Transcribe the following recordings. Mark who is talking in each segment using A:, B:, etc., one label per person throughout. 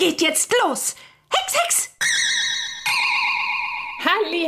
A: geht jetzt los. Hex, Hex!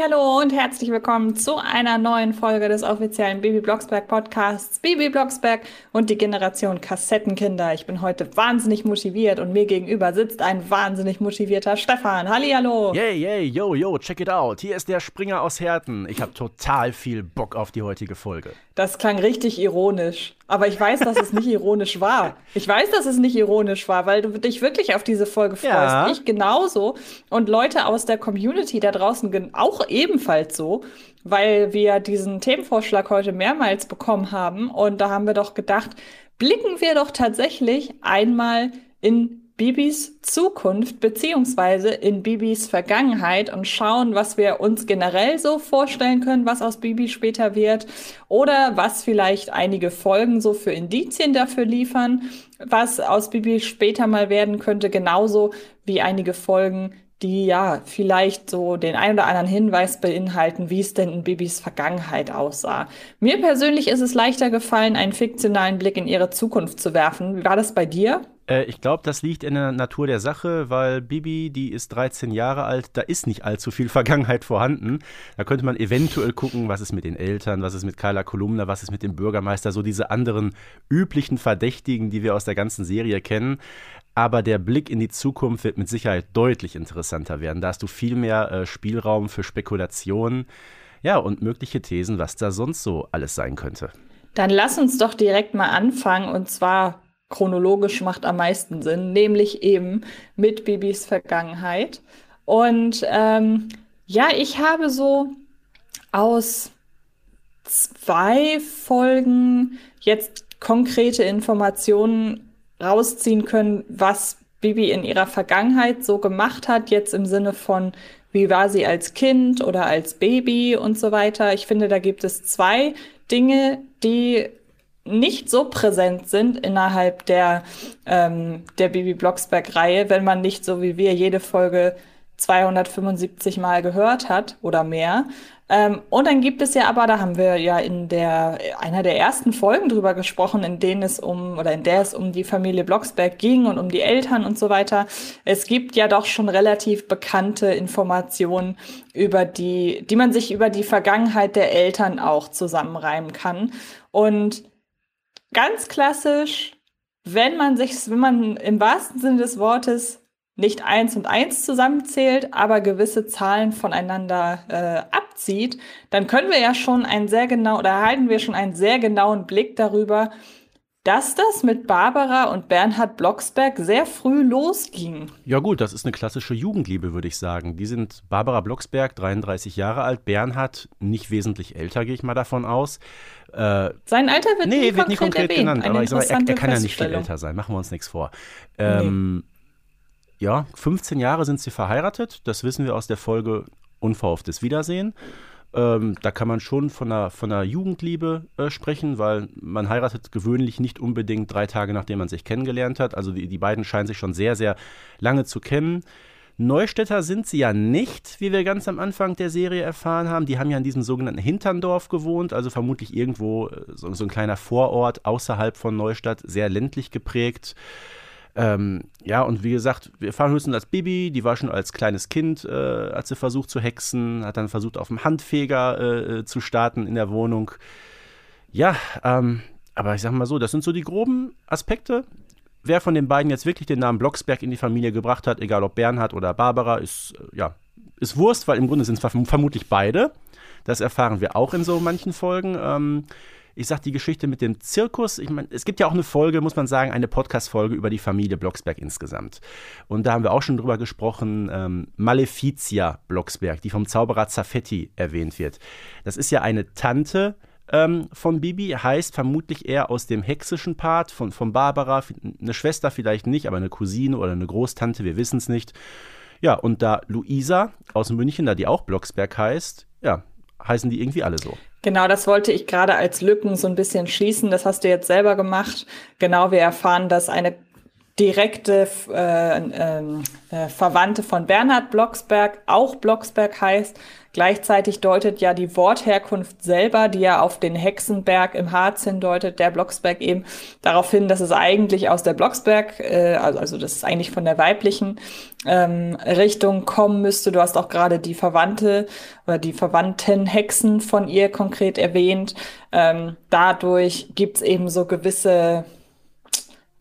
B: Hallo und herzlich willkommen zu einer neuen Folge des offiziellen Baby Blocksberg Podcasts Baby Blocksberg und die Generation Kassettenkinder. Ich bin heute wahnsinnig motiviert und mir gegenüber sitzt ein wahnsinnig motivierter Stefan. Hallo.
C: Yay, yay, yo, yo, check it out. Hier ist der Springer aus Herten. Ich habe total viel Bock auf die heutige Folge.
B: Das klang richtig ironisch. Aber ich weiß, dass es nicht ironisch war. Ich weiß, dass es nicht ironisch war, weil du dich wirklich auf diese Folge freust. Ja. Ich genauso. Und Leute aus der Community da draußen auch ebenfalls so, weil wir diesen Themenvorschlag heute mehrmals bekommen haben. Und da haben wir doch gedacht, blicken wir doch tatsächlich einmal in Bibis Zukunft beziehungsweise in Bibis Vergangenheit und schauen, was wir uns generell so vorstellen können, was aus Bibi später wird oder was vielleicht einige Folgen so für Indizien dafür liefern, was aus Bibi später mal werden könnte, genauso wie einige Folgen, die ja vielleicht so den ein oder anderen Hinweis beinhalten, wie es denn in Bibis Vergangenheit aussah. Mir persönlich ist es leichter gefallen, einen fiktionalen Blick in ihre Zukunft zu werfen. Wie war das bei dir?
C: Äh, ich glaube, das liegt in der Natur der Sache, weil Bibi, die ist 13 Jahre alt, da ist nicht allzu viel Vergangenheit vorhanden. Da könnte man eventuell gucken, was ist mit den Eltern, was ist mit Kyla Kolumna, was ist mit dem Bürgermeister, so diese anderen üblichen Verdächtigen, die wir aus der ganzen Serie kennen. Aber der Blick in die Zukunft wird mit Sicherheit deutlich interessanter werden. Da hast du viel mehr äh, Spielraum für Spekulationen. Ja, und mögliche Thesen, was da sonst so alles sein könnte.
B: Dann lass uns doch direkt mal anfangen und zwar chronologisch macht am meisten Sinn, nämlich eben mit Bibis Vergangenheit. Und ähm, ja, ich habe so aus zwei Folgen jetzt konkrete Informationen rausziehen können, was Bibi in ihrer Vergangenheit so gemacht hat, jetzt im Sinne von, wie war sie als Kind oder als Baby und so weiter. Ich finde, da gibt es zwei Dinge, die nicht so präsent sind innerhalb der, ähm, der Bibi Blocksberg-Reihe, wenn man nicht so wie wir jede Folge 275 Mal gehört hat oder mehr. Ähm, und dann gibt es ja aber, da haben wir ja in der einer der ersten Folgen drüber gesprochen, in denen es um oder in der es um die Familie Blocksberg ging und um die Eltern und so weiter. Es gibt ja doch schon relativ bekannte Informationen über die, die man sich über die Vergangenheit der Eltern auch zusammenreimen kann. Und ganz klassisch, wenn man sich, wenn man im wahrsten Sinne des Wortes nicht eins und eins zusammenzählt, aber gewisse Zahlen voneinander äh, abzieht, dann können wir ja schon einen sehr genau oder erhalten wir schon einen sehr genauen Blick darüber, dass das mit Barbara und Bernhard Blocksberg sehr früh losging.
C: Ja gut, das ist eine klassische Jugendliebe, würde ich sagen. Die sind Barbara Blocksberg, 33 Jahre alt, Bernhard nicht wesentlich älter, gehe ich mal davon aus.
B: Äh, Sein Alter wird nee, nie wird nie konkret erwähnt. genannt,
C: aber ich sag, er, er kann ja nicht viel älter sein, machen wir uns nichts vor. Ähm, nee. Ja, 15 Jahre sind sie verheiratet, das wissen wir aus der Folge Unverhofftes Wiedersehen. Ähm, da kann man schon von einer, von einer Jugendliebe äh, sprechen, weil man heiratet gewöhnlich nicht unbedingt drei Tage, nachdem man sich kennengelernt hat. Also die, die beiden scheinen sich schon sehr, sehr lange zu kennen. Neustädter sind sie ja nicht, wie wir ganz am Anfang der Serie erfahren haben. Die haben ja in diesem sogenannten Hinterndorf gewohnt, also vermutlich irgendwo äh, so, so ein kleiner Vorort außerhalb von Neustadt, sehr ländlich geprägt. Ähm, ja, und wie gesagt, wir erfahren höchstens als Bibi, die war schon als kleines Kind, äh, hat sie versucht zu hexen, hat dann versucht, auf dem Handfeger äh, äh, zu starten in der Wohnung. Ja, ähm, aber ich sag mal so, das sind so die groben Aspekte wer von den beiden jetzt wirklich den Namen Blocksberg in die Familie gebracht hat, egal ob Bernhard oder Barbara, ist, äh, ja, ist Wurst, weil im Grunde sind es vermutlich beide. Das erfahren wir auch in so manchen Folgen. Ähm, ich sag die Geschichte mit dem Zirkus. Ich meine, es gibt ja auch eine Folge, muss man sagen, eine Podcast-Folge über die Familie Blocksberg insgesamt. Und da haben wir auch schon drüber gesprochen, ähm, Maleficia Blocksberg, die vom Zauberer Zaffetti erwähnt wird. Das ist ja eine Tante ähm, von Bibi heißt vermutlich eher aus dem hexischen Part von, von Barbara, eine Schwester vielleicht nicht, aber eine Cousine oder eine Großtante, wir wissen es nicht. Ja, und da Luisa aus München, da die auch Blocksberg heißt, ja, heißen die irgendwie alle so.
B: Genau, das wollte ich gerade als Lücken so ein bisschen schließen. Das hast du jetzt selber gemacht. Genau, wir erfahren, dass eine direkte äh, ähm, äh, Verwandte von Bernhard Blocksberg auch Blocksberg heißt. Gleichzeitig deutet ja die Wortherkunft selber, die ja auf den Hexenberg im Harz hindeutet, der Blocksberg eben darauf hin, dass es eigentlich aus der Blocksberg, äh, also, also das ist eigentlich von der weiblichen ähm, Richtung kommen müsste. Du hast auch gerade die Verwandte oder die verwandten Hexen von ihr konkret erwähnt. Ähm, dadurch gibt's eben so gewisse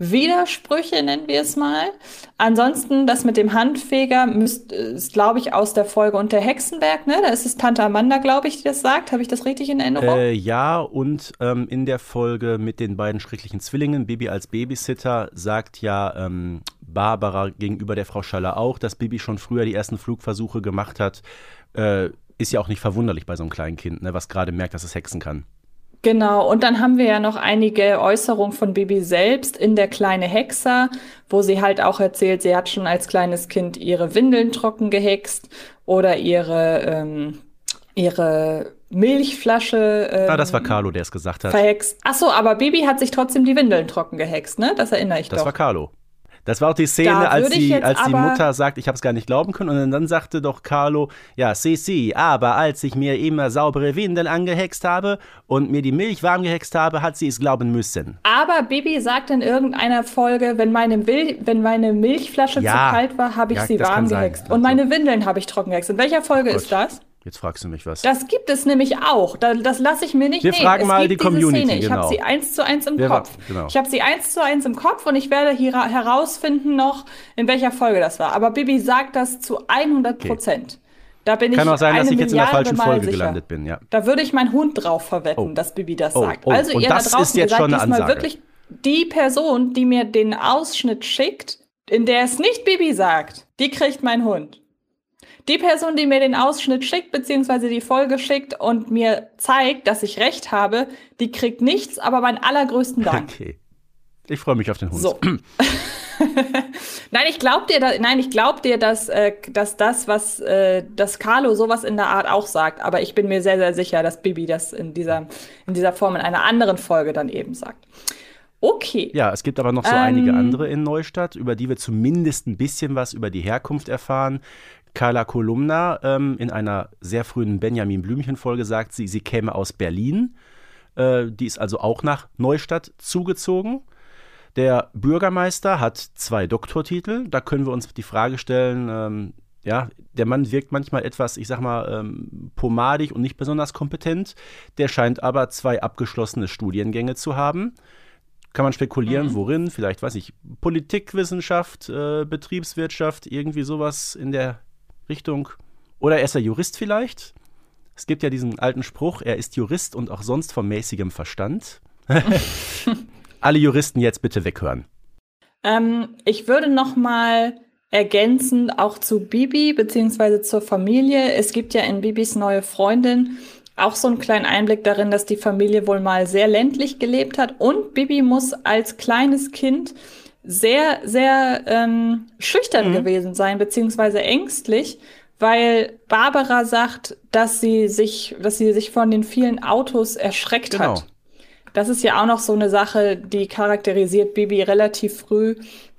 B: Widersprüche, nennen wir es mal. Ansonsten, das mit dem Handfeger müsst, ist, glaube ich, aus der Folge unter Hexenberg, ne? Da ist es Tante Amanda, glaube ich, die das sagt. Habe ich das richtig in Erinnerung?
C: Äh, ja, und ähm, in der Folge mit den beiden schrecklichen Zwillingen, Bibi als Babysitter, sagt ja ähm, Barbara gegenüber der Frau Schaller auch, dass Bibi schon früher die ersten Flugversuche gemacht hat. Äh, ist ja auch nicht verwunderlich bei so einem kleinen Kind, ne, was gerade merkt, dass es hexen kann.
B: Genau, und dann haben wir ja noch einige Äußerungen von Bibi selbst in der kleine Hexer, wo sie halt auch erzählt, sie hat schon als kleines Kind ihre Windeln trocken gehext oder ihre, ähm, ihre Milchflasche. Ähm,
C: ah, das war Carlo, der es gesagt hat.
B: Verhext. Ach so, aber Bibi hat sich trotzdem die Windeln trocken gehext, ne? Das erinnere ich
C: das
B: doch.
C: Das war Carlo. Das war auch die Szene, als, die, als die Mutter sagt, ich habe es gar nicht glauben können. Und dann sagte doch Carlo, ja, si, si, aber als ich mir immer saubere Windeln angehext habe und mir die Milch warm gehext habe, hat sie es glauben müssen.
B: Aber Bibi sagt in irgendeiner Folge, wenn meine, Wil wenn meine Milchflasche ja, zu kalt war, habe ich ja, sie warm gehext. Und meine Windeln habe ich trocken gehext. In welcher Folge Gut. ist das?
C: Jetzt fragst du mich was.
B: Das gibt es nämlich auch. das lasse ich mir nicht
C: Wir
B: nehmen.
C: fragen es mal die Community. Szene.
B: Ich
C: genau.
B: habe sie eins zu eins im Wer Kopf. Genau. Ich habe sie eins zu eins im Kopf und ich werde hier herausfinden noch, in welcher Folge das war. Aber Bibi sagt das zu 100 Prozent. Okay. Da bin
C: Kann
B: ich
C: auch sein, dass ich jetzt in der falschen Folge sicher. gelandet bin. Ja.
B: Da würde ich meinen Hund drauf verwetten, oh. dass Bibi das oh. sagt.
C: Oh.
B: Also
C: und
B: ihr
C: das
B: da draußen,
C: ist jetzt schon eine Ansage.
B: wirklich die Person, die mir den Ausschnitt schickt, in der es nicht Bibi sagt, die kriegt mein Hund. Die Person, die mir den Ausschnitt schickt, beziehungsweise die Folge schickt und mir zeigt, dass ich recht habe, die kriegt nichts, aber meinen allergrößten Dank.
C: Okay. Ich freue mich auf den Hund.
B: So. nein, ich glaube dir, da, nein, ich glaube dir, dass, äh, dass das, was äh, das Carlo sowas in der Art auch sagt. Aber ich bin mir sehr, sehr sicher, dass Bibi das in dieser, in dieser Form in einer anderen Folge dann eben sagt. Okay.
C: Ja, es gibt aber noch so ähm, einige andere in Neustadt, über die wir zumindest ein bisschen was über die Herkunft erfahren. Carla Kolumna ähm, in einer sehr frühen Benjamin Blümchen-Folge sagt sie, sie käme aus Berlin. Äh, die ist also auch nach Neustadt zugezogen. Der Bürgermeister hat zwei Doktortitel. Da können wir uns die Frage stellen, ähm, ja, der Mann wirkt manchmal etwas, ich sag mal, ähm, pomadig und nicht besonders kompetent. Der scheint aber zwei abgeschlossene Studiengänge zu haben. Kann man spekulieren, mhm. worin? Vielleicht, weiß ich, Politikwissenschaft, äh, Betriebswirtschaft, irgendwie sowas in der Richtung. Oder er ist er Jurist vielleicht? Es gibt ja diesen alten Spruch, er ist Jurist und auch sonst von mäßigem Verstand. Alle Juristen jetzt bitte weghören.
B: Ähm, ich würde noch mal ergänzen, auch zu Bibi beziehungsweise zur Familie. Es gibt ja in Bibis neue Freundin auch so einen kleinen Einblick darin, dass die Familie wohl mal sehr ländlich gelebt hat und Bibi muss als kleines Kind sehr, sehr ähm, schüchtern mhm. gewesen sein, beziehungsweise ängstlich, weil Barbara sagt, dass sie sich, dass sie sich von den vielen Autos erschreckt genau. hat. Das ist ja auch noch so eine Sache, die charakterisiert Bibi relativ früh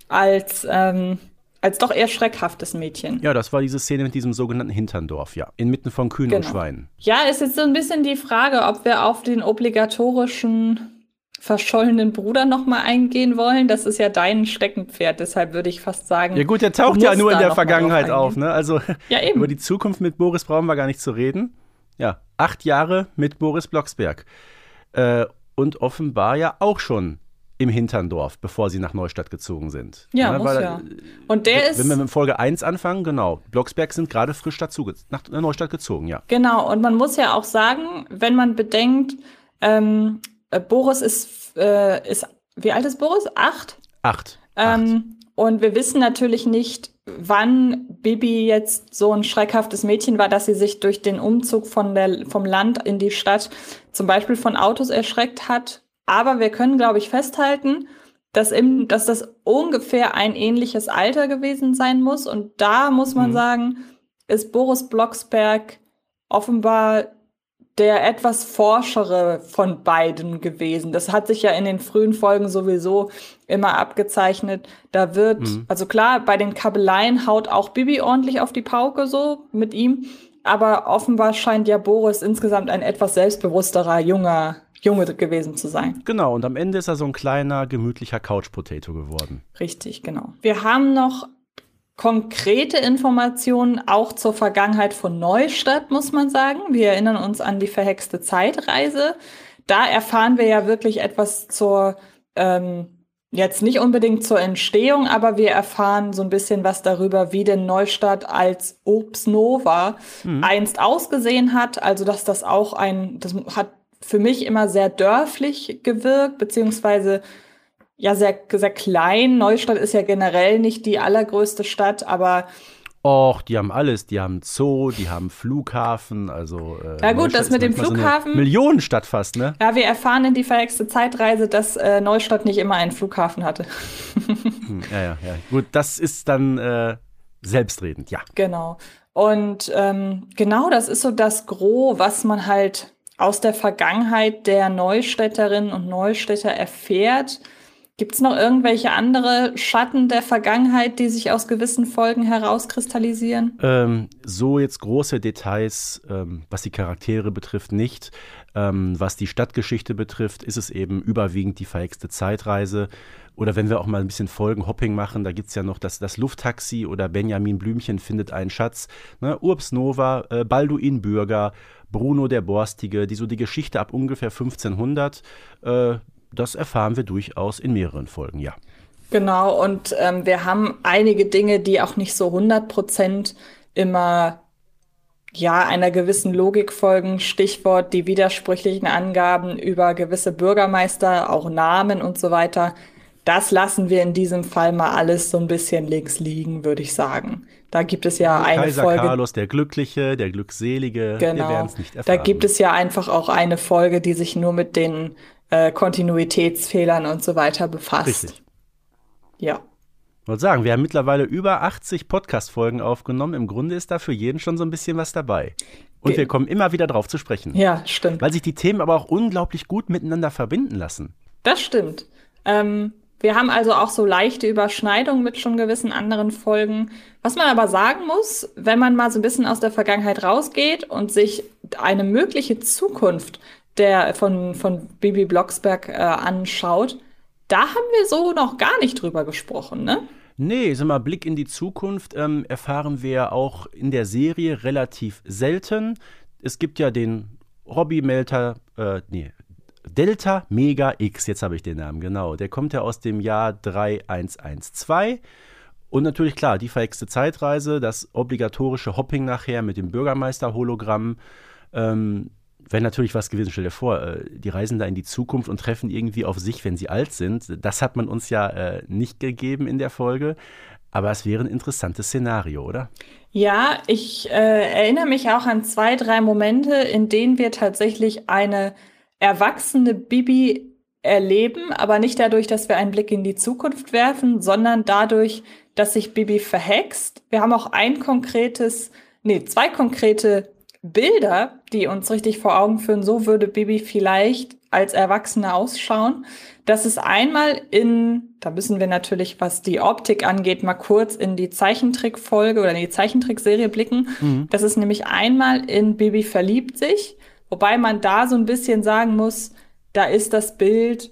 B: als ähm, als doch eher schreckhaftes Mädchen.
C: Ja, das war diese Szene mit diesem sogenannten Hinterndorf, ja. Inmitten von Kühen genau. und Schweinen.
B: Ja, ist jetzt so ein bisschen die Frage, ob wir auf den obligatorischen verschollenen Bruder noch mal eingehen wollen. Das ist ja dein Steckenpferd, deshalb würde ich fast sagen.
C: Ja gut, der taucht ja nur in der Vergangenheit auf, ne? Also ja, über die Zukunft mit Boris brauchen wir gar nicht zu reden. Ja, acht Jahre mit Boris Blocksberg. Äh, und offenbar ja auch schon im Hinterndorf, bevor sie nach Neustadt gezogen sind.
B: Ja, ja ne, muss weil, ja. Und der ist.
C: Wenn wir mit Folge 1 anfangen, genau. Blocksberg sind gerade frisch dazu, nach Neustadt gezogen, ja.
B: Genau, und man muss ja auch sagen, wenn man bedenkt, ähm, äh, Boris ist, äh, ist, wie alt ist Boris? Acht?
C: Acht.
B: Ähm, und wir wissen natürlich nicht, wann Bibi jetzt so ein schreckhaftes Mädchen war, dass sie sich durch den Umzug von der, vom Land in die Stadt zum Beispiel von Autos erschreckt hat. Aber wir können, glaube ich, festhalten, dass, im, dass das ungefähr ein ähnliches Alter gewesen sein muss. Und da muss man mhm. sagen, ist Boris Blocksberg offenbar der etwas forschere von beiden gewesen. Das hat sich ja in den frühen Folgen sowieso immer abgezeichnet. Da wird, mhm. also klar, bei den Kabeleien haut auch Bibi ordentlich auf die Pauke so mit ihm. Aber offenbar scheint ja Boris insgesamt ein etwas selbstbewussterer, junger Junge gewesen zu sein.
C: Genau, und am Ende ist er so ein kleiner, gemütlicher Couch-Potato geworden.
B: Richtig, genau. Wir haben noch konkrete Informationen auch zur Vergangenheit von Neustadt, muss man sagen. Wir erinnern uns an die verhexte Zeitreise. Da erfahren wir ja wirklich etwas zur, ähm, jetzt nicht unbedingt zur Entstehung, aber wir erfahren so ein bisschen was darüber, wie denn Neustadt als Obst Nova mhm. einst ausgesehen hat. Also, dass das auch ein, das hat für mich immer sehr dörflich gewirkt, beziehungsweise ja sehr, sehr klein. Neustadt ist ja generell nicht die allergrößte Stadt, aber
C: Och, die haben alles. Die haben Zoo, die haben Flughafen, also.
B: Äh, ja, gut, Neustadt das mit dem Flughafen.
C: So Millionenstadt fast, ne?
B: Ja, wir erfahren in die verhexte Zeitreise, dass äh, Neustadt nicht immer einen Flughafen hatte.
C: hm, ja, ja, ja. Gut, das ist dann äh, selbstredend, ja.
B: Genau. Und ähm, genau das ist so das Gros, was man halt aus der Vergangenheit der Neustädterinnen und Neustädter erfährt. Gibt es noch irgendwelche andere Schatten der Vergangenheit, die sich aus gewissen Folgen herauskristallisieren?
C: Ähm, so jetzt große Details, ähm, was die Charaktere betrifft, nicht. Ähm, was die Stadtgeschichte betrifft, ist es eben überwiegend die verhexte Zeitreise. Oder wenn wir auch mal ein bisschen Folgenhopping machen, da gibt es ja noch das, das Lufttaxi oder Benjamin Blümchen findet einen Schatz. Ne? Urbs Nova, äh, Balduin Bürger, Bruno der Borstige, die so die Geschichte ab ungefähr 1500 äh, das erfahren wir durchaus in mehreren Folgen, ja.
B: Genau, und ähm, wir haben einige Dinge, die auch nicht so 100 Prozent immer ja, einer gewissen Logik folgen. Stichwort die widersprüchlichen Angaben über gewisse Bürgermeister, auch Namen und so weiter. Das lassen wir in diesem Fall mal alles so ein bisschen links liegen, würde ich sagen. Da gibt es ja eine
C: Kaiser
B: Folge.
C: Carlos, der Glückliche, der Glückselige.
B: Genau. Wir nicht erfahren. Da gibt es ja einfach auch eine Folge, die sich nur mit den äh, Kontinuitätsfehlern und so weiter befasst. Richtig. Ja.
C: Ich wollte sagen, wir haben mittlerweile über 80 Podcast-Folgen aufgenommen. Im Grunde ist da für jeden schon so ein bisschen was dabei. Und Ge wir kommen immer wieder drauf zu sprechen.
B: Ja, stimmt.
C: Weil sich die Themen aber auch unglaublich gut miteinander verbinden lassen.
B: Das stimmt. Ähm, wir haben also auch so leichte Überschneidungen mit schon gewissen anderen Folgen. Was man aber sagen muss, wenn man mal so ein bisschen aus der Vergangenheit rausgeht und sich eine mögliche Zukunft der von, von Bibi Blocksberg äh, anschaut, da haben wir so noch gar nicht drüber gesprochen, ne?
C: Nee, sag mal, Blick in die Zukunft ähm, erfahren wir auch in der Serie relativ selten. Es gibt ja den Hobby Melter, äh, nee, Delta Mega X, jetzt habe ich den Namen, genau. Der kommt ja aus dem Jahr 3112. Und natürlich, klar, die verhexte Zeitreise, das obligatorische Hopping nachher mit dem Bürgermeister-Hologramm. Ähm, Wäre natürlich was gewesen, stell dir vor, äh, die reisen da in die Zukunft und treffen irgendwie auf sich, wenn sie alt sind. Das hat man uns ja äh, nicht gegeben in der Folge. Aber es wäre ein interessantes Szenario, oder?
B: Ja, ich äh, erinnere mich auch an zwei, drei Momente, in denen wir tatsächlich eine erwachsene Bibi erleben, aber nicht dadurch, dass wir einen Blick in die Zukunft werfen, sondern dadurch, dass sich Bibi verhext. Wir haben auch ein konkretes, nee, zwei konkrete Bilder, die uns richtig vor Augen führen, so würde Bibi vielleicht als Erwachsene ausschauen. Das ist einmal in, da müssen wir natürlich, was die Optik angeht, mal kurz in die Zeichentrickfolge oder in die Zeichentrickserie blicken. Mhm. Das ist nämlich einmal in Bibi verliebt sich, wobei man da so ein bisschen sagen muss, da ist das Bild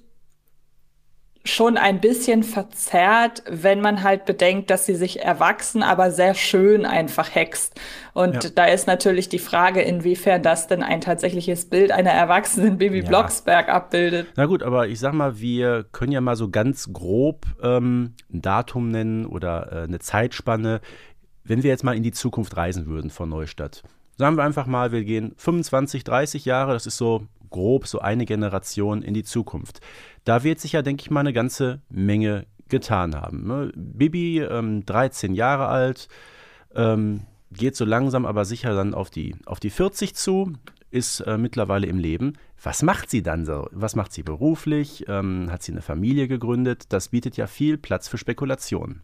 B: schon ein bisschen verzerrt, wenn man halt bedenkt, dass sie sich erwachsen, aber sehr schön einfach hext. Und ja. da ist natürlich die Frage, inwiefern das denn ein tatsächliches Bild einer erwachsenen Baby ja. Blocksberg abbildet.
C: Na gut, aber ich sag mal, wir können ja mal so ganz grob ähm, ein Datum nennen oder äh, eine Zeitspanne, wenn wir jetzt mal in die Zukunft reisen würden von Neustadt. Sagen wir einfach mal, wir gehen 25, 30 Jahre, das ist so grob so eine Generation in die Zukunft. Da wird sich ja, denke ich mal, eine ganze Menge getan haben. Ne? Bibi, ähm, 13 Jahre alt, ähm, geht so langsam aber sicher dann auf die, auf die 40 zu, ist äh, mittlerweile im Leben. Was macht sie dann so? Was macht sie beruflich? Ähm, hat sie eine Familie gegründet? Das bietet ja viel Platz für Spekulationen.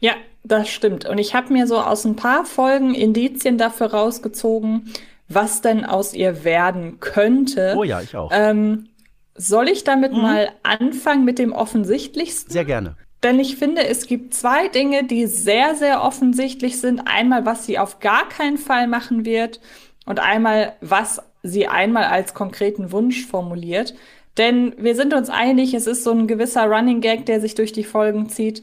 B: Ja, das stimmt. Und ich habe mir so aus ein paar Folgen Indizien dafür rausgezogen, was denn aus ihr werden könnte.
C: Oh ja, ich auch.
B: Ähm, soll ich damit mhm. mal anfangen mit dem Offensichtlichsten?
C: Sehr gerne.
B: Denn ich finde, es gibt zwei Dinge, die sehr, sehr offensichtlich sind. Einmal, was sie auf gar keinen Fall machen wird und einmal, was sie einmal als konkreten Wunsch formuliert. Denn wir sind uns einig, es ist so ein gewisser Running Gag, der sich durch die Folgen zieht.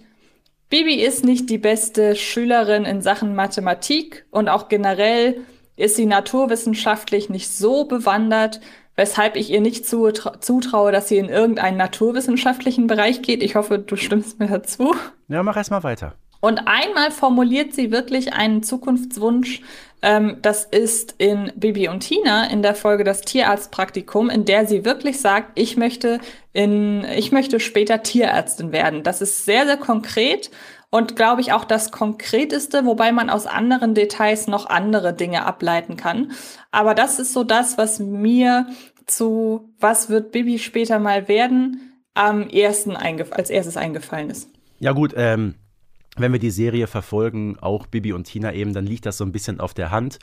B: Bibi ist nicht die beste Schülerin in Sachen Mathematik und auch generell ist sie naturwissenschaftlich nicht so bewandert, weshalb ich ihr nicht zutraue, dass sie in irgendeinen naturwissenschaftlichen Bereich geht. Ich hoffe, du stimmst mir dazu.
C: Ja, mach erst mal weiter.
B: Und einmal formuliert sie wirklich einen Zukunftswunsch. Ähm, das ist in Bibi und Tina in der Folge das Tierarztpraktikum, in der sie wirklich sagt, ich möchte in, ich möchte später Tierärztin werden. Das ist sehr, sehr konkret und glaube ich auch das Konkreteste, wobei man aus anderen Details noch andere Dinge ableiten kann. Aber das ist so das, was mir zu was wird Bibi später mal werden, am ersten als erstes eingefallen ist.
C: Ja gut, ähm, wenn wir die Serie verfolgen, auch Bibi und Tina eben, dann liegt das so ein bisschen auf der Hand.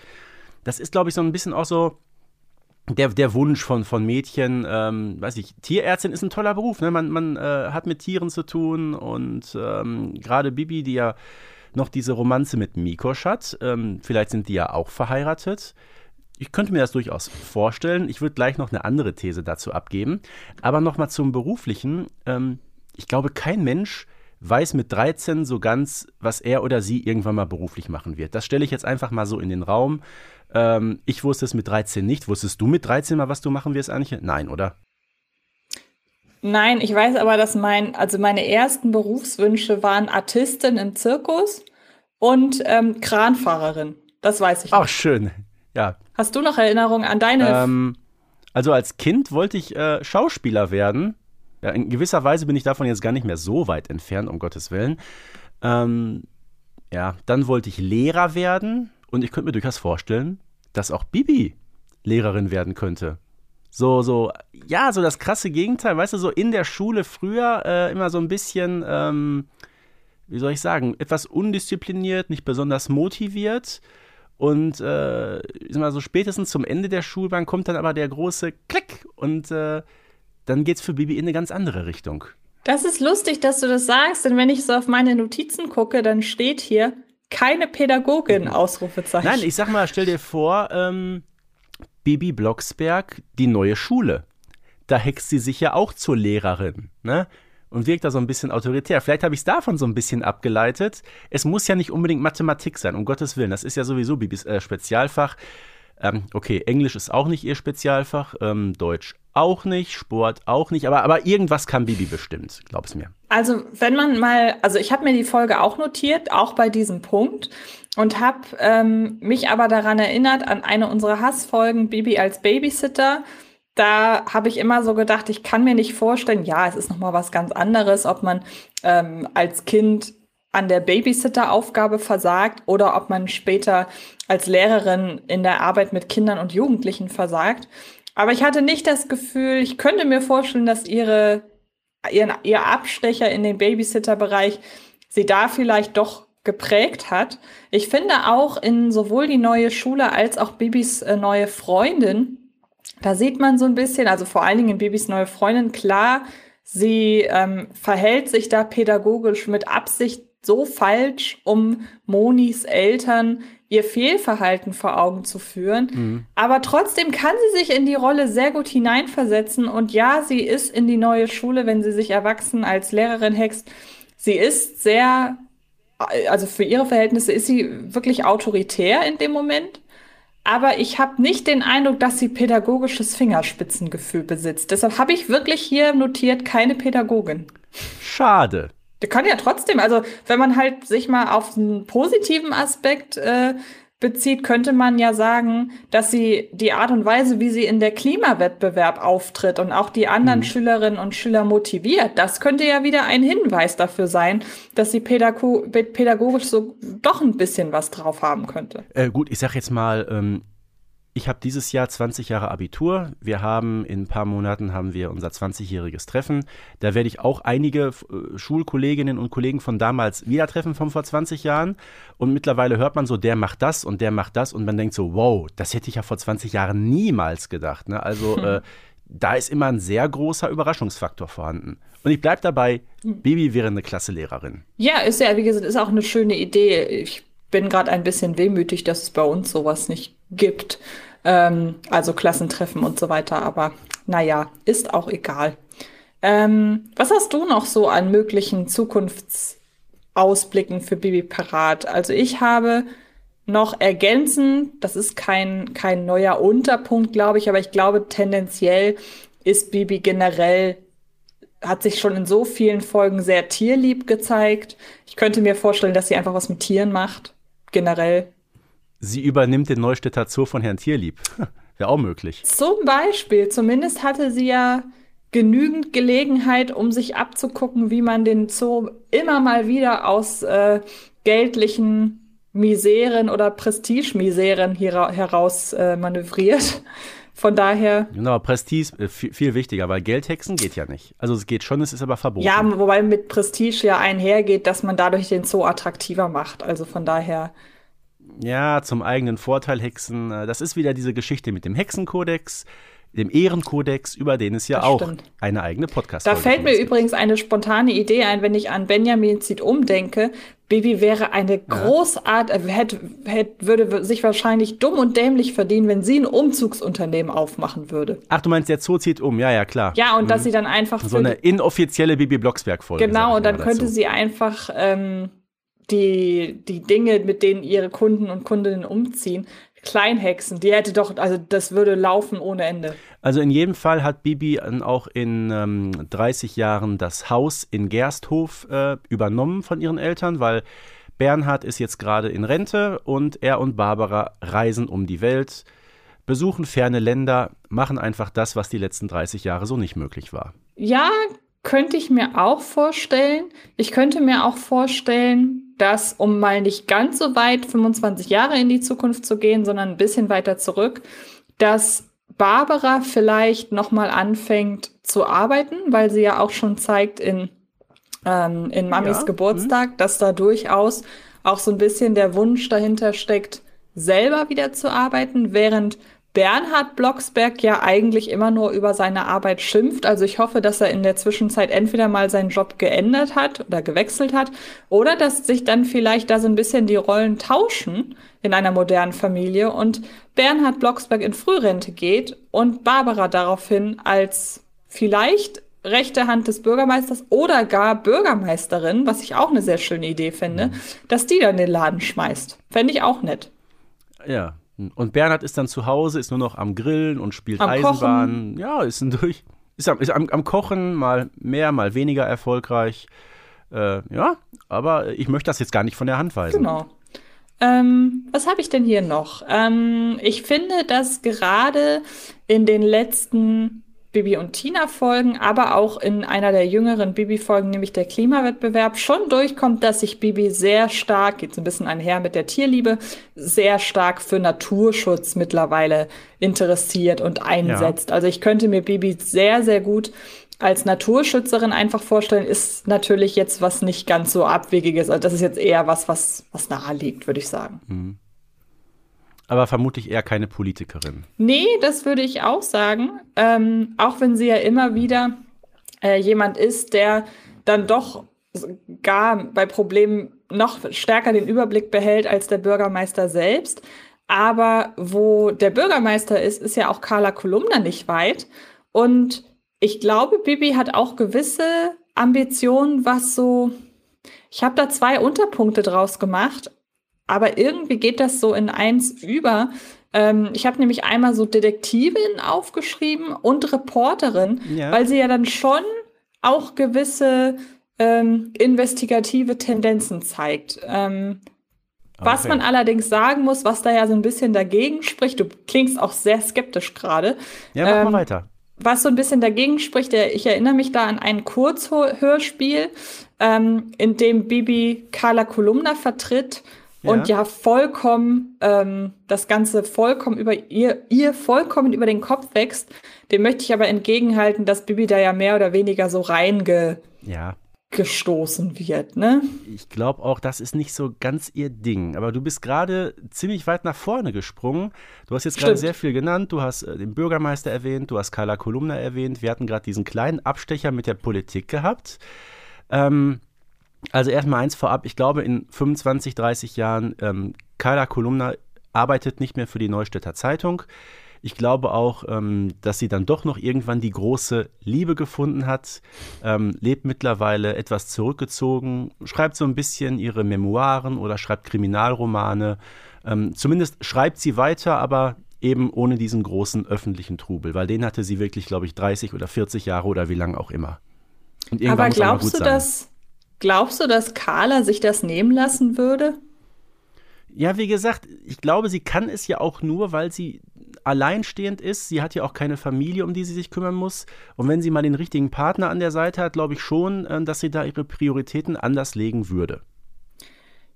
C: Das ist, glaube ich, so ein bisschen auch so der, der Wunsch von, von Mädchen, ähm, weiß ich, Tierärztin ist ein toller Beruf, ne? Man, man äh, hat mit Tieren zu tun und ähm, gerade Bibi, die ja noch diese Romanze mit Mikosch hat, ähm, vielleicht sind die ja auch verheiratet. Ich könnte mir das durchaus vorstellen. Ich würde gleich noch eine andere These dazu abgeben. Aber nochmal zum Beruflichen. Ähm, ich glaube, kein Mensch weiß mit 13 so ganz, was er oder sie irgendwann mal beruflich machen wird. Das stelle ich jetzt einfach mal so in den Raum. Ähm, ich wusste es mit 13 nicht. Wusstest du mit 13 mal, was du machen wirst, Anche? Nein, oder?
B: Nein, ich weiß aber, dass mein, also meine ersten Berufswünsche waren Artistin im Zirkus und ähm, Kranfahrerin. Das weiß ich.
C: Ach, schön. Ja.
B: Hast du noch Erinnerungen an deine?
C: Ähm, also als Kind wollte ich äh, Schauspieler werden. Ja, in gewisser Weise bin ich davon jetzt gar nicht mehr so weit entfernt, um Gottes Willen. Ähm, ja, dann wollte ich Lehrer werden und ich könnte mir durchaus vorstellen, dass auch Bibi Lehrerin werden könnte. So, so, ja, so das krasse Gegenteil, weißt du, so in der Schule früher äh, immer so ein bisschen, ähm, wie soll ich sagen, etwas undiszipliniert, nicht besonders motiviert. Und äh, mal so spätestens zum Ende der Schulbahn kommt dann aber der große Klick und äh, dann es für Bibi in eine ganz andere Richtung.
B: Das ist lustig, dass du das sagst, denn wenn ich so auf meine Notizen gucke, dann steht hier keine Pädagogin, Ausrufezeichen.
C: Nein, ich sag mal, stell dir vor, ähm, Bibi Blocksberg, die neue Schule. Da hext sie sich ja auch zur Lehrerin, ne? Und wirkt da so ein bisschen autoritär. Vielleicht habe ich es davon so ein bisschen abgeleitet. Es muss ja nicht unbedingt Mathematik sein, um Gottes Willen. Das ist ja sowieso Bibis äh, Spezialfach. Ähm, okay, Englisch ist auch nicht ihr Spezialfach, ähm, Deutsch auch nicht, Sport auch nicht, aber, aber irgendwas kann Bibi bestimmt, glaub es mir.
B: Also wenn man mal, also ich habe mir die Folge auch notiert, auch bei diesem Punkt und habe ähm, mich aber daran erinnert an eine unserer Hassfolgen, Bibi als Babysitter. Da habe ich immer so gedacht, ich kann mir nicht vorstellen, ja, es ist noch mal was ganz anderes, ob man ähm, als Kind an der Babysitter-Aufgabe versagt oder ob man später als Lehrerin in der Arbeit mit Kindern und Jugendlichen versagt. Aber ich hatte nicht das Gefühl, ich könnte mir vorstellen, dass ihre, ihren, ihr Abstecher in den Babysitter-Bereich sie da vielleicht doch geprägt hat. Ich finde auch in sowohl die neue Schule als auch Bibis äh, neue Freundin, da sieht man so ein bisschen, also vor allen Dingen in Bibis neue Freundin, klar, sie ähm, verhält sich da pädagogisch mit Absicht so falsch, um Monis Eltern ihr Fehlverhalten vor Augen zu führen. Mhm. Aber trotzdem kann sie sich in die Rolle sehr gut hineinversetzen. Und ja, sie ist in die neue Schule, wenn sie sich erwachsen als Lehrerin hext. Sie ist sehr, also für ihre Verhältnisse ist sie wirklich autoritär in dem Moment. Aber ich habe nicht den Eindruck, dass sie pädagogisches Fingerspitzengefühl besitzt. Deshalb habe ich wirklich hier notiert, keine Pädagogin.
C: Schade.
B: Der kann ja trotzdem, also wenn man halt sich mal auf einen positiven Aspekt äh, bezieht, könnte man ja sagen, dass sie die Art und Weise, wie sie in der Klimawettbewerb auftritt und auch die anderen mhm. Schülerinnen und Schüler motiviert, das könnte ja wieder ein Hinweis dafür sein, dass sie pädago pädagogisch so doch ein bisschen was drauf haben könnte.
C: Äh, gut, ich sag jetzt mal, ähm, ich habe dieses Jahr 20 Jahre Abitur. Wir haben in ein paar Monaten haben wir unser 20-jähriges Treffen. Da werde ich auch einige äh, Schulkolleginnen und Kollegen von damals wieder treffen von vor 20 Jahren. Und mittlerweile hört man so, der macht das und der macht das und man denkt so, wow, das hätte ich ja vor 20 Jahren niemals gedacht. Ne? Also hm. äh, da ist immer ein sehr großer Überraschungsfaktor vorhanden. Und ich bleibe dabei, Baby wäre eine klasse Lehrerin.
B: Ja, ist ja, wie gesagt, ist auch eine schöne Idee. Ich bin gerade ein bisschen wehmütig, dass es bei uns sowas nicht gibt. Ähm, also Klassentreffen und so weiter. Aber naja, ist auch egal. Ähm, was hast du noch so an möglichen Zukunftsausblicken für Bibi parat? Also ich habe noch ergänzend, das ist kein, kein neuer Unterpunkt, glaube ich, aber ich glaube tendenziell ist Bibi generell hat sich schon in so vielen Folgen sehr tierlieb gezeigt. Ich könnte mir vorstellen, dass sie einfach was mit Tieren macht generell.
C: Sie übernimmt den Neustädter Zoo von Herrn Tierlieb. Wäre auch möglich.
B: Zum Beispiel, zumindest hatte sie ja genügend Gelegenheit, um sich abzugucken, wie man den Zoo immer mal wieder aus äh, geldlichen Miseren oder Prestigemiseren heraus äh, manövriert. Von daher.
C: Genau, Prestige äh, viel, wichtiger, weil Geldhexen geht ja nicht. Also es geht schon, es ist aber verboten.
B: Ja, wobei mit Prestige ja einhergeht, dass man dadurch den Zoo attraktiver macht. Also von daher.
C: Ja, zum eigenen Vorteil Hexen. Äh, das ist wieder diese Geschichte mit dem Hexenkodex dem Ehrenkodex, über den es ja das auch stimmt. eine eigene podcast
B: Da fällt mir übrigens eine spontane Idee ein, wenn ich an Benjamin zieht umdenke. Baby wäre eine großart, ja. hätte, hätte, würde sich wahrscheinlich dumm und dämlich verdienen, wenn sie ein Umzugsunternehmen aufmachen würde.
C: Ach, du meinst, der Zoo zieht um, ja, ja, klar.
B: Ja, und mhm. dass sie dann einfach.
C: So eine inoffizielle Bibi Blocksberg-Folge.
B: Genau, und dann könnte dazu. sie einfach ähm, die, die Dinge, mit denen ihre Kunden und Kundinnen umziehen, Kleinhexen, die hätte doch, also das würde laufen ohne Ende.
C: Also in jedem Fall hat Bibi auch in ähm, 30 Jahren das Haus in Gersthof äh, übernommen von ihren Eltern, weil Bernhard ist jetzt gerade in Rente und er und Barbara reisen um die Welt, besuchen ferne Länder, machen einfach das, was die letzten 30 Jahre so nicht möglich war.
B: Ja, könnte ich mir auch vorstellen. Ich könnte mir auch vorstellen, dass, um mal nicht ganz so weit 25 Jahre in die Zukunft zu gehen, sondern ein bisschen weiter zurück, dass Barbara vielleicht noch mal anfängt zu arbeiten, weil sie ja auch schon zeigt in, ähm, in Mamis ja. Geburtstag, mhm. dass da durchaus auch so ein bisschen der Wunsch dahinter steckt, selber wieder zu arbeiten, während Bernhard Blocksberg ja eigentlich immer nur über seine Arbeit schimpft. Also ich hoffe, dass er in der Zwischenzeit entweder mal seinen Job geändert hat oder gewechselt hat oder dass sich dann vielleicht da so ein bisschen die Rollen tauschen in einer modernen Familie und Bernhard Blocksberg in Frührente geht und Barbara daraufhin als vielleicht rechte Hand des Bürgermeisters oder gar Bürgermeisterin, was ich auch eine sehr schöne Idee finde, mhm. dass die dann den Laden schmeißt. Fände ich auch nett.
C: Ja, und Bernhard ist dann zu Hause, ist nur noch am Grillen und spielt am Eisenbahn. Kochen. Ja, ist ein durch. Ist, am, ist am, am, Kochen, mal mehr, mal weniger erfolgreich. Äh, ja, aber ich möchte das jetzt gar nicht von der Hand weisen.
B: Genau. Ähm, was habe ich denn hier noch? Ähm, ich finde, dass gerade in den letzten Bibi und Tina Folgen, aber auch in einer der jüngeren Bibi Folgen, nämlich der Klimawettbewerb, schon durchkommt, dass sich Bibi sehr stark, geht so ein bisschen einher mit der Tierliebe, sehr stark für Naturschutz mittlerweile interessiert und einsetzt. Ja. Also ich könnte mir Bibi sehr, sehr gut als Naturschützerin einfach vorstellen, ist natürlich jetzt was nicht ganz so abwegiges. Also das ist jetzt eher was, was, was nahe liegt, würde ich sagen. Mhm
C: aber vermutlich eher keine Politikerin.
B: Nee, das würde ich auch sagen. Ähm, auch wenn sie ja immer wieder äh, jemand ist, der dann doch gar bei Problemen noch stärker den Überblick behält als der Bürgermeister selbst. Aber wo der Bürgermeister ist, ist ja auch Carla Kolumna nicht weit. Und ich glaube, Bibi hat auch gewisse Ambitionen, was so. Ich habe da zwei Unterpunkte draus gemacht. Aber irgendwie geht das so in eins über. Ähm, ich habe nämlich einmal so Detektivin aufgeschrieben und Reporterin, ja. weil sie ja dann schon auch gewisse ähm, investigative Tendenzen zeigt. Ähm, okay. Was man allerdings sagen muss, was da ja so ein bisschen dagegen spricht, du klingst auch sehr skeptisch gerade.
C: Ja, mach mal ähm, weiter.
B: Was so ein bisschen dagegen spricht, ich erinnere mich da an ein Kurzhörspiel, ähm, in dem Bibi Carla Kolumna vertritt ja. und ja vollkommen ähm, das Ganze vollkommen über ihr, ihr vollkommen über den Kopf wächst. Dem möchte ich aber entgegenhalten, dass Bibi da ja mehr oder weniger so reinge
C: ja.
B: gestoßen wird, ne?
C: Ich glaube auch, das ist nicht so ganz ihr Ding. Aber du bist gerade ziemlich weit nach vorne gesprungen. Du hast jetzt gerade sehr viel genannt. Du hast äh, den Bürgermeister erwähnt, du hast Carla Kolumna erwähnt. Wir hatten gerade diesen kleinen Abstecher mit der Politik gehabt. Ähm, also erstmal eins vorab, ich glaube in 25, 30 Jahren, ähm, Carla Kolumna arbeitet nicht mehr für die Neustädter Zeitung. Ich glaube auch, ähm, dass sie dann doch noch irgendwann die große Liebe gefunden hat, ähm, lebt mittlerweile etwas zurückgezogen, schreibt so ein bisschen ihre Memoiren oder schreibt Kriminalromane. Ähm, zumindest schreibt sie weiter, aber eben ohne diesen großen öffentlichen Trubel, weil den hatte sie wirklich, glaube ich, 30 oder 40 Jahre oder wie lange auch immer.
B: aber glaubst du, sein. dass Glaubst du, dass Carla sich das nehmen lassen würde?
C: Ja, wie gesagt, ich glaube, sie kann es ja auch nur, weil sie alleinstehend ist. Sie hat ja auch keine Familie, um die sie sich kümmern muss. Und wenn sie mal den richtigen Partner an der Seite hat, glaube ich schon, äh, dass sie da ihre Prioritäten anders legen würde.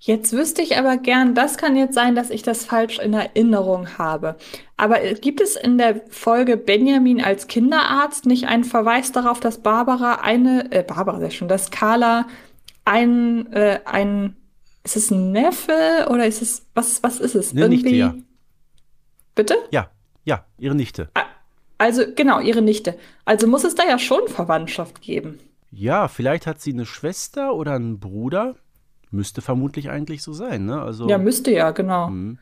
B: Jetzt wüsste ich aber gern, das kann jetzt sein, dass ich das falsch in Erinnerung habe. Aber äh, gibt es in der Folge Benjamin als Kinderarzt nicht einen Verweis darauf, dass Barbara eine, äh, Barbara sehr schon, dass Carla ein, äh, ein, ist es ein Neffe oder ist es, was, was ist es?
C: Eine Irgendwie? Nichte, ja.
B: Bitte?
C: Ja, ja, ihre Nichte.
B: Also, genau, ihre Nichte. Also muss es da ja schon Verwandtschaft geben.
C: Ja, vielleicht hat sie eine Schwester oder einen Bruder. Müsste vermutlich eigentlich so sein, ne? Also,
B: ja, müsste ja, genau. Mh.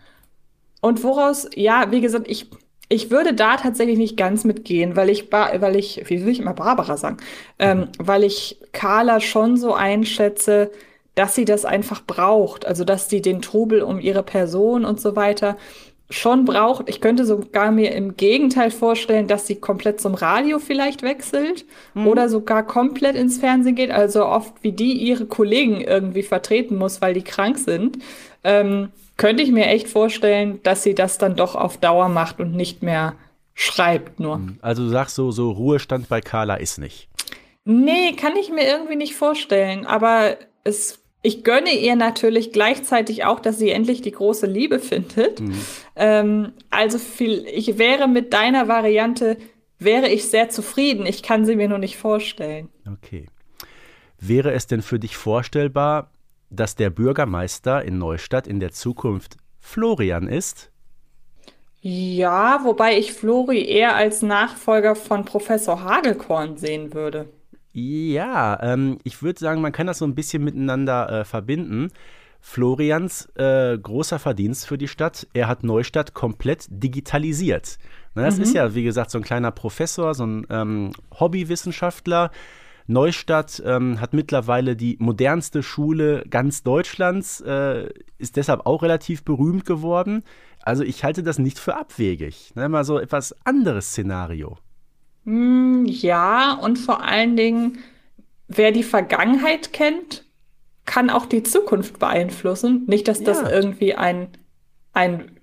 B: Und woraus, ja, wie gesagt, ich, ich würde da tatsächlich nicht ganz mitgehen, weil ich, weil ich, wie will ich immer Barbara sagen, ähm, weil ich Carla schon so einschätze, dass sie das einfach braucht. Also, dass sie den Trubel um ihre Person und so weiter schon braucht. Ich könnte sogar mir im Gegenteil vorstellen, dass sie komplett zum Radio vielleicht wechselt mhm. oder sogar komplett ins Fernsehen geht. Also oft wie die ihre Kollegen irgendwie vertreten muss, weil die krank sind. Ähm, könnte ich mir echt vorstellen, dass sie das dann doch auf Dauer macht und nicht mehr schreibt nur. Mhm.
C: Also du sagst so, so Ruhestand bei Carla ist nicht.
B: Nee, kann ich mir irgendwie nicht vorstellen. Aber es ich gönne ihr natürlich gleichzeitig auch, dass sie endlich die große Liebe findet. Mhm. Ähm, also viel, ich wäre mit deiner Variante, wäre ich sehr zufrieden. Ich kann sie mir nur nicht vorstellen.
C: Okay. Wäre es denn für dich vorstellbar, dass der Bürgermeister in Neustadt in der Zukunft Florian ist?
B: Ja, wobei ich Flori eher als Nachfolger von Professor Hagelkorn sehen würde.
C: Ja, ähm, ich würde sagen, man kann das so ein bisschen miteinander äh, verbinden. Florians äh, großer Verdienst für die Stadt, er hat Neustadt komplett digitalisiert. Na, das mhm. ist ja, wie gesagt, so ein kleiner Professor, so ein ähm, Hobbywissenschaftler. Neustadt ähm, hat mittlerweile die modernste Schule ganz Deutschlands, äh, ist deshalb auch relativ berühmt geworden. Also ich halte das nicht für abwegig. Ne? Mal so etwas anderes Szenario.
B: Hm, ja, und vor allen Dingen, wer die Vergangenheit kennt, kann auch die Zukunft beeinflussen. Nicht, dass das irgendwie ein, ein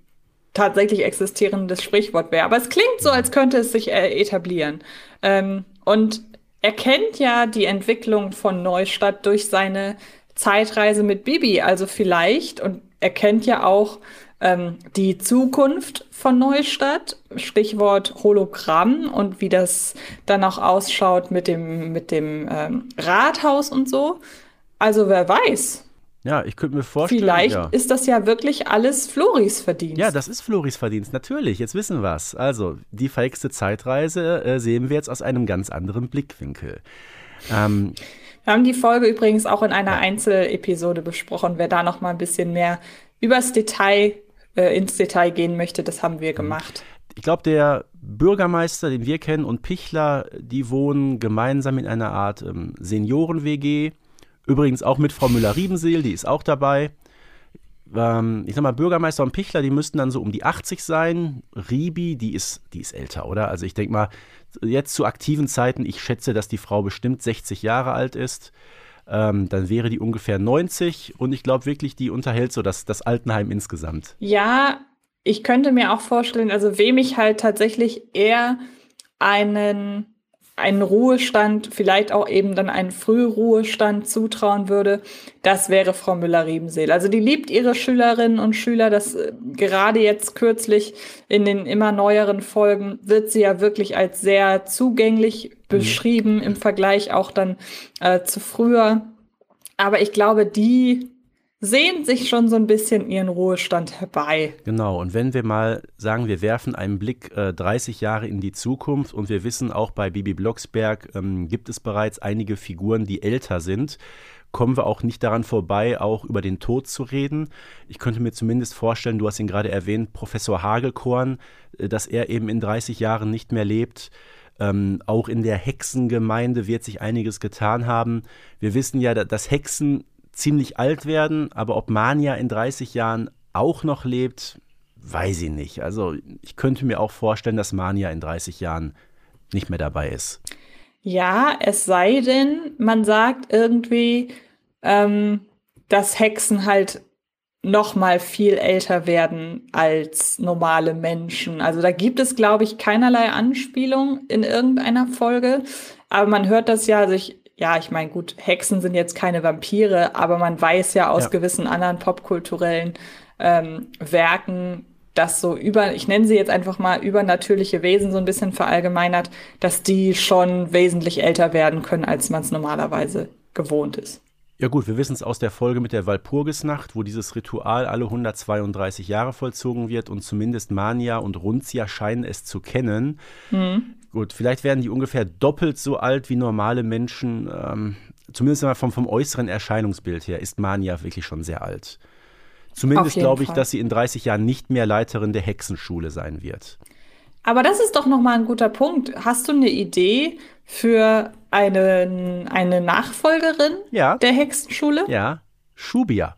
B: tatsächlich existierendes Sprichwort wäre. Aber es klingt so, als könnte es sich äh, etablieren. Ähm, und er kennt ja die Entwicklung von Neustadt durch seine Zeitreise mit Bibi. Also vielleicht, und er kennt ja auch ähm, die Zukunft von Neustadt, Stichwort Hologramm und wie das dann auch ausschaut mit dem, mit dem ähm, Rathaus und so. Also wer weiß.
C: Ja, ich könnte mir vorstellen.
B: Vielleicht
C: ja.
B: ist das ja wirklich alles Floris Verdienst.
C: Ja, das ist Floris Verdienst, natürlich. Jetzt wissen wir es. Also, die verhexte Zeitreise äh, sehen wir jetzt aus einem ganz anderen Blickwinkel.
B: Ähm, wir haben die Folge übrigens auch in einer ja. Einzelepisode besprochen. Wer da noch mal ein bisschen mehr übers Detail äh, ins Detail gehen möchte, das haben wir mhm. gemacht.
C: Ich glaube, der Bürgermeister, den wir kennen, und Pichler, die wohnen gemeinsam in einer Art ähm, Senioren-WG. Übrigens auch mit Frau Müller-Riebenseel, die ist auch dabei. Ähm, ich sag mal, Bürgermeister und Pichler, die müssten dann so um die 80 sein. Ribi, die ist, die ist älter, oder? Also ich denke mal, jetzt zu aktiven Zeiten, ich schätze, dass die Frau bestimmt 60 Jahre alt ist ähm, dann wäre die ungefähr 90 und ich glaube wirklich, die unterhält so das, das Altenheim insgesamt.
B: Ja, ich könnte mir auch vorstellen, also wem ich halt tatsächlich eher einen einen Ruhestand, vielleicht auch eben dann einen Frühruhestand zutrauen würde, das wäre Frau Müller-Riebenseel. Also die liebt ihre Schülerinnen und Schüler, das äh, gerade jetzt kürzlich in den immer neueren Folgen wird sie ja wirklich als sehr zugänglich mhm. beschrieben im Vergleich auch dann äh, zu früher. Aber ich glaube, die sehen sich schon so ein bisschen ihren Ruhestand herbei.
C: Genau, und wenn wir mal sagen, wir werfen einen Blick äh, 30 Jahre in die Zukunft und wir wissen auch bei Bibi Blocksberg ähm, gibt es bereits einige Figuren, die älter sind, kommen wir auch nicht daran vorbei, auch über den Tod zu reden. Ich könnte mir zumindest vorstellen, du hast ihn gerade erwähnt, Professor Hagelkorn, äh, dass er eben in 30 Jahren nicht mehr lebt. Ähm, auch in der Hexengemeinde wird sich einiges getan haben. Wir wissen ja, dass Hexen ziemlich alt werden, aber ob Mania in 30 Jahren auch noch lebt, weiß ich nicht. Also ich könnte mir auch vorstellen, dass Mania in 30 Jahren nicht mehr dabei ist.
B: Ja, es sei denn, man sagt irgendwie, ähm, dass Hexen halt noch mal viel älter werden als normale Menschen. Also da gibt es, glaube ich, keinerlei Anspielung in irgendeiner Folge. Aber man hört das ja, also ich ja, ich meine, gut, Hexen sind jetzt keine Vampire, aber man weiß ja aus ja. gewissen anderen popkulturellen ähm, Werken, dass so über, ich nenne sie jetzt einfach mal übernatürliche Wesen so ein bisschen verallgemeinert, dass die schon wesentlich älter werden können, als man es normalerweise gewohnt ist.
C: Ja gut, wir wissen es aus der Folge mit der Walpurgisnacht, wo dieses Ritual alle 132 Jahre vollzogen wird und zumindest Mania und Runzia scheinen es zu kennen. Mhm. Gut, vielleicht werden die ungefähr doppelt so alt wie normale Menschen. Ähm, zumindest mal vom, vom äußeren Erscheinungsbild her ist Mania wirklich schon sehr alt. Zumindest glaube ich, Fall. dass sie in 30 Jahren nicht mehr Leiterin der Hexenschule sein wird.
B: Aber das ist doch nochmal ein guter Punkt. Hast du eine Idee für eine, eine Nachfolgerin ja. der Hexenschule?
C: Ja, Schubia.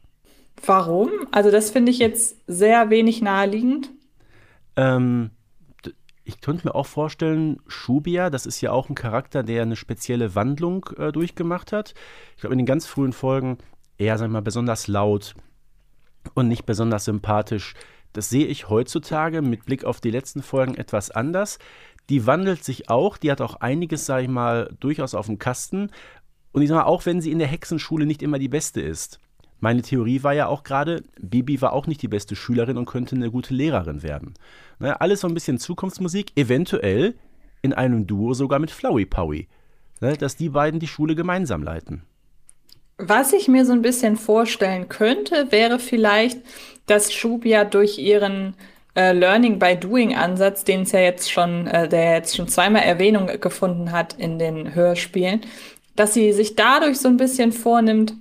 B: Warum? Also das finde ich jetzt sehr wenig naheliegend.
C: Ähm, ich könnte mir auch vorstellen, Shubia, das ist ja auch ein Charakter, der eine spezielle Wandlung äh, durchgemacht hat. Ich glaube, in den ganz frühen Folgen eher, sag mal, besonders laut und nicht besonders sympathisch. Das sehe ich heutzutage mit Blick auf die letzten Folgen etwas anders. Die wandelt sich auch, die hat auch einiges, sag ich mal, durchaus auf dem Kasten. Und ich sag mal, auch wenn sie in der Hexenschule nicht immer die Beste ist. Meine Theorie war ja auch gerade, Bibi war auch nicht die beste Schülerin und könnte eine gute Lehrerin werden. Ne, alles so ein bisschen Zukunftsmusik, eventuell in einem Duo sogar mit Flowey Powie. Ne, dass die beiden die Schule gemeinsam leiten.
B: Was ich mir so ein bisschen vorstellen könnte, wäre vielleicht, dass Shubia durch ihren äh, Learning by Doing Ansatz, den es ja jetzt schon, äh, der jetzt schon zweimal Erwähnung gefunden hat in den Hörspielen, dass sie sich dadurch so ein bisschen vornimmt,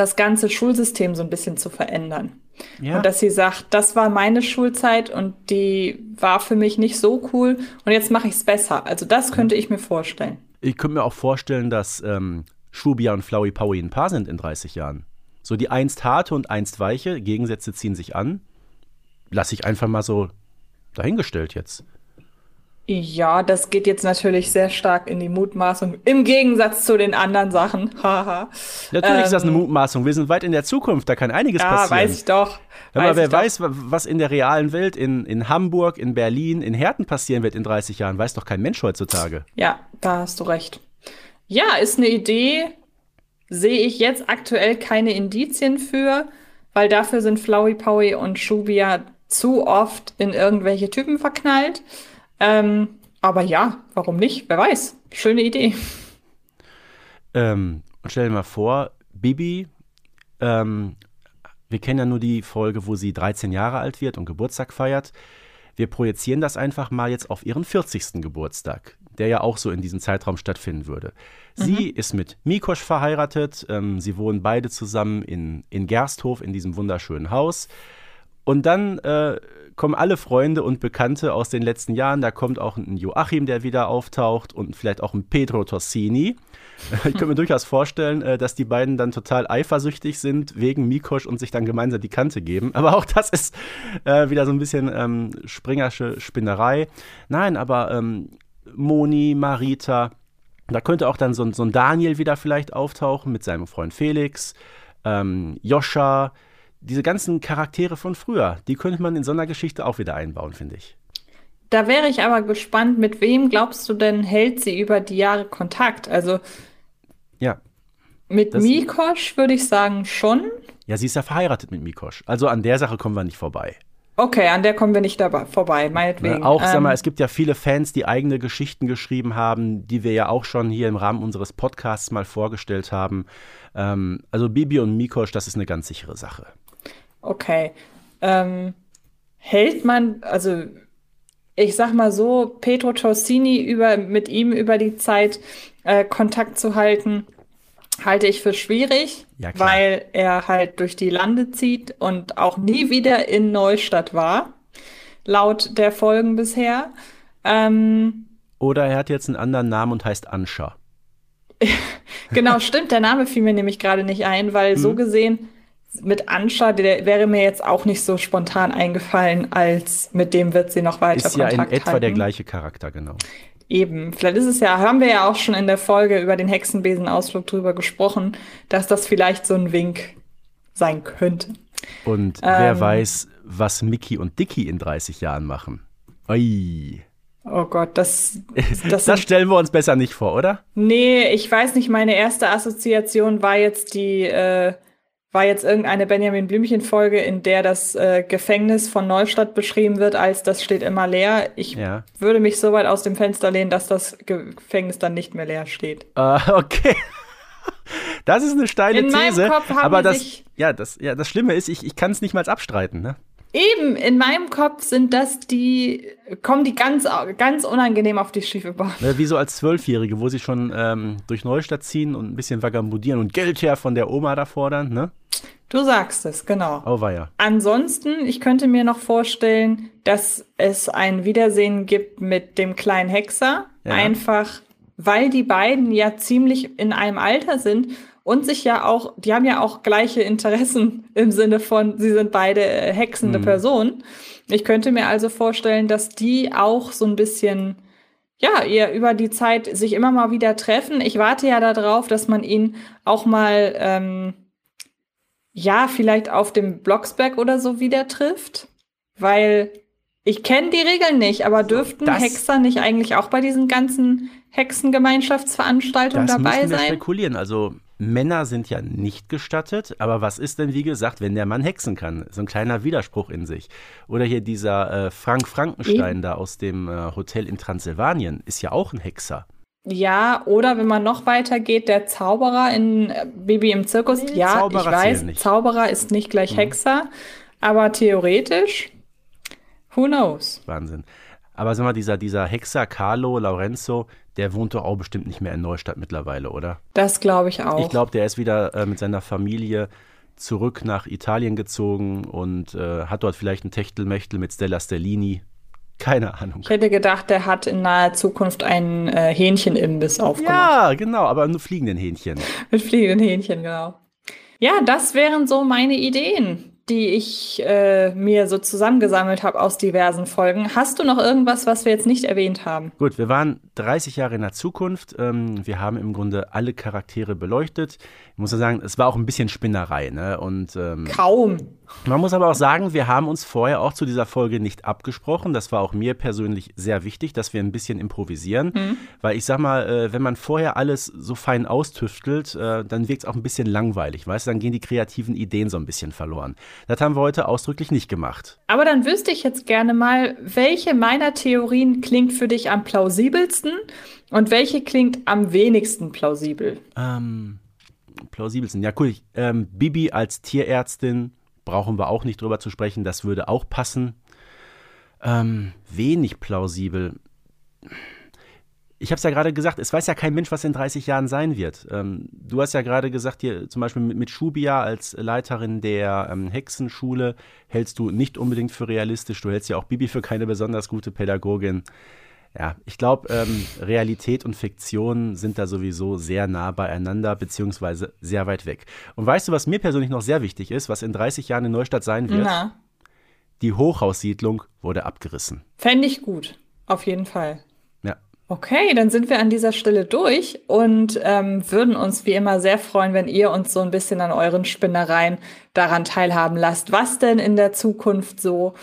B: das ganze Schulsystem so ein bisschen zu verändern. Ja. Und dass sie sagt, das war meine Schulzeit und die war für mich nicht so cool und jetzt mache ich es besser. Also das könnte ich mir vorstellen.
C: Ich könnte mir auch vorstellen, dass ähm, Schubia und Flowey Powie ein Paar sind in 30 Jahren. So die einst harte und einst weiche Gegensätze ziehen sich an. Lass ich einfach mal so dahingestellt jetzt.
B: Ja, das geht jetzt natürlich sehr stark in die Mutmaßung, im Gegensatz zu den anderen Sachen. Haha.
C: natürlich ähm, ist das eine ähm, Mutmaßung. Wir sind weit in der Zukunft, da kann einiges ja, passieren.
B: Ja, weiß ich doch.
C: Mal, wer doch. weiß, was in der realen Welt in, in Hamburg, in Berlin, in Herten passieren wird in 30 Jahren, weiß doch kein Mensch heutzutage.
B: Ja, da hast du recht. Ja, ist eine Idee, sehe ich jetzt aktuell keine Indizien für, weil dafür sind Flowey Powie und Shubia zu oft in irgendwelche Typen verknallt. Ähm, aber ja, warum nicht? Wer weiß. Schöne Idee.
C: Ähm, und stell dir mal vor, Bibi, ähm, wir kennen ja nur die Folge, wo sie 13 Jahre alt wird und Geburtstag feiert. Wir projizieren das einfach mal jetzt auf ihren 40. Geburtstag, der ja auch so in diesem Zeitraum stattfinden würde. Sie mhm. ist mit Mikosch verheiratet. Ähm, sie wohnen beide zusammen in, in Gersthof in diesem wunderschönen Haus. Und dann äh, kommen alle Freunde und Bekannte aus den letzten Jahren. Da kommt auch ein Joachim, der wieder auftaucht und vielleicht auch ein Pedro Torsini. Ich könnte mir durchaus vorstellen, äh, dass die beiden dann total eifersüchtig sind wegen Mikosch und sich dann gemeinsam die Kante geben. Aber auch das ist äh, wieder so ein bisschen ähm, springersche Spinnerei. Nein, aber ähm, Moni, Marita, da könnte auch dann so, so, ein Daniel wieder vielleicht auftauchen mit seinem Freund Felix, ähm, Joscha, diese ganzen Charaktere von früher, die könnte man in so einer Geschichte auch wieder einbauen, finde ich.
B: Da wäre ich aber gespannt, mit wem glaubst du denn, hält sie über die Jahre Kontakt? Also
C: ja.
B: Mit Mikosch würde ich sagen schon.
C: Ja, sie ist ja verheiratet mit Mikosch. Also an der Sache kommen wir nicht vorbei.
B: Okay, an der kommen wir nicht dabei, vorbei, meinetwegen.
C: Ne, auch, ähm, sag mal, ähm, es gibt ja viele Fans, die eigene Geschichten geschrieben haben, die wir ja auch schon hier im Rahmen unseres Podcasts mal vorgestellt haben. Ähm, also Bibi und Mikosch, das ist eine ganz sichere Sache.
B: Okay. Ähm, hält man, also ich sag mal so, Petro Torsini über, mit ihm über die Zeit äh, Kontakt zu halten, halte ich für schwierig, ja, weil er halt durch die Lande zieht und auch nie wieder in Neustadt war, laut der Folgen bisher. Ähm,
C: Oder er hat jetzt einen anderen Namen und heißt Anscha.
B: genau, stimmt. Der Name fiel mir nämlich gerade nicht ein, weil hm. so mhm. gesehen mit Anscha, der wäre mir jetzt auch nicht so spontan eingefallen, als mit dem wird sie noch weiter
C: Ist ja in etwa halten. der gleiche Charakter, genau.
B: Eben, vielleicht ist es ja, haben wir ja auch schon in der Folge über den Hexenbesenausflug drüber gesprochen, dass das vielleicht so ein Wink sein könnte.
C: Und ähm, wer weiß, was Mickey und Dicky in 30 Jahren machen. Ui.
B: Oh Gott, das,
C: das, das stellen wir uns besser nicht vor, oder?
B: Nee, ich weiß nicht, meine erste Assoziation war jetzt die äh, war jetzt irgendeine Benjamin Blümchen-Folge, in der das äh, Gefängnis von Neustadt beschrieben wird, als das steht immer leer. Ich ja. würde mich so weit aus dem Fenster lehnen, dass das Gefängnis dann nicht mehr leer steht.
C: Uh, okay. Das ist eine steile in These. Meinem Kopf haben aber das, ja, das, ja, das Schlimme ist, ich, ich kann es nicht mal abstreiten. Ne?
B: Eben, in meinem Kopf sind das die, kommen die ganz, ganz unangenehm auf die schiefe Bahn.
C: Ja, wie so als Zwölfjährige, wo sie schon ähm, durch Neustadt ziehen und ein bisschen vagabundieren und Geld her von der Oma da fordern, ne?
B: Du sagst es, genau.
C: Oh, war ja.
B: Ansonsten, ich könnte mir noch vorstellen, dass es ein Wiedersehen gibt mit dem kleinen Hexer. Ja. Einfach, weil die beiden ja ziemlich in einem Alter sind und sich ja auch, die haben ja auch gleiche Interessen im Sinne von, sie sind beide äh, hexende mhm. Personen. Ich könnte mir also vorstellen, dass die auch so ein bisschen, ja, ihr über die Zeit sich immer mal wieder treffen. Ich warte ja darauf, dass man ihn auch mal, ähm, ja, vielleicht auf dem Blocksberg oder so wieder trifft, weil ich kenne die Regeln nicht, aber dürften das, Hexer nicht eigentlich auch bei diesen ganzen Hexengemeinschaftsveranstaltungen dabei sein? Wir
C: spekulieren. Also Männer sind ja nicht gestattet, aber was ist denn, wie gesagt, wenn der Mann hexen kann? So ein kleiner Widerspruch in sich. Oder hier dieser äh, Frank Frankenstein Eben. da aus dem äh, Hotel in Transsilvanien ist ja auch ein Hexer.
B: Ja, oder wenn man noch weiter geht, der Zauberer in äh, Baby im Zirkus. Nee, ja, Zauberer ich weiß, nicht. Zauberer ist nicht gleich mhm. Hexer, aber theoretisch, who knows?
C: Wahnsinn. Aber sag mal, dieser, dieser Hexer Carlo Lorenzo, der wohnt doch auch bestimmt nicht mehr in Neustadt mittlerweile, oder?
B: Das glaube ich auch.
C: Ich glaube, der ist wieder äh, mit seiner Familie zurück nach Italien gezogen und äh, hat dort vielleicht ein Techtelmechtel mit Stella Stellini. Keine Ahnung.
B: Ich hätte gedacht, der hat in naher Zukunft einen äh, Hähnchenimbiss aufgemacht.
C: Ja, genau, aber nur fliegenden Hähnchen.
B: mit fliegenden Hähnchen, genau. Ja, das wären so meine Ideen die ich äh, mir so zusammengesammelt habe aus diversen Folgen. Hast du noch irgendwas, was wir jetzt nicht erwähnt haben?
C: Gut, wir waren 30 Jahre in der Zukunft. Ähm, wir haben im Grunde alle Charaktere beleuchtet. Ich muss ja sagen, es war auch ein bisschen Spinnerei. Ne? Und, ähm,
B: Kaum.
C: Man muss aber auch sagen, wir haben uns vorher auch zu dieser Folge nicht abgesprochen. Das war auch mir persönlich sehr wichtig, dass wir ein bisschen improvisieren. Mhm. Weil ich sag mal, äh, wenn man vorher alles so fein austüftelt, äh, dann wirkt es auch ein bisschen langweilig. Weißt du, dann gehen die kreativen Ideen so ein bisschen verloren. Das haben wir heute ausdrücklich nicht gemacht.
B: Aber dann wüsste ich jetzt gerne mal, welche meiner Theorien klingt für dich am plausibelsten und welche klingt am wenigsten plausibel?
C: Ähm, plausibelsten. Ja, cool. Ich, ähm, Bibi als Tierärztin brauchen wir auch nicht drüber zu sprechen. Das würde auch passen. Ähm, wenig plausibel ich habe es ja gerade gesagt, es weiß ja kein Mensch, was in 30 Jahren sein wird. Ähm, du hast ja gerade gesagt, hier zum Beispiel mit, mit Schubia als Leiterin der ähm, Hexenschule hältst du nicht unbedingt für realistisch. Du hältst ja auch Bibi für keine besonders gute Pädagogin. Ja, ich glaube, ähm, Realität und Fiktion sind da sowieso sehr nah beieinander, beziehungsweise sehr weit weg. Und weißt du, was mir persönlich noch sehr wichtig ist, was in 30 Jahren in Neustadt sein wird? Na. Die Hochhaussiedlung wurde abgerissen.
B: Fände ich gut, auf jeden Fall. Okay, dann sind wir an dieser Stelle durch und ähm, würden uns wie immer sehr freuen, wenn ihr uns so ein bisschen an euren Spinnereien daran teilhaben lasst, was denn in der Zukunft so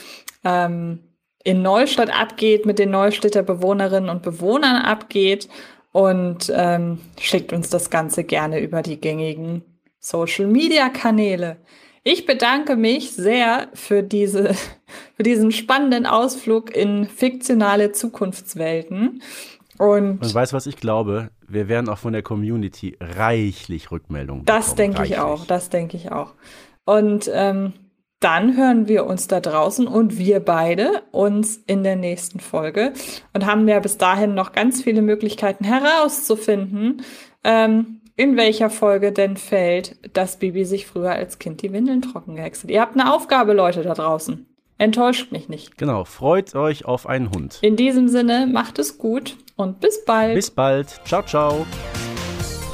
B: ähm, in Neustadt abgeht, mit den Neustädter Bewohnerinnen und Bewohnern abgeht und ähm, schickt uns das Ganze gerne über die gängigen Social-Media-Kanäle. Ich bedanke mich sehr für, diese, für diesen spannenden Ausflug in fiktionale Zukunftswelten. Und,
C: und weißt du, was ich glaube? Wir werden auch von der Community reichlich Rückmeldungen
B: bekommen. Das denke ich auch, das denke ich auch. Und ähm, dann hören wir uns da draußen und wir beide uns in der nächsten Folge und haben ja bis dahin noch ganz viele Möglichkeiten herauszufinden, ähm, in welcher Folge denn fällt, dass Bibi sich früher als Kind die Windeln trocken gehäckselt. Ihr habt eine Aufgabe, Leute da draußen. Enttäuscht mich nicht.
C: Genau, freut euch auf einen Hund.
B: In diesem Sinne, macht es gut und bis bald.
C: Bis bald. Ciao, ciao.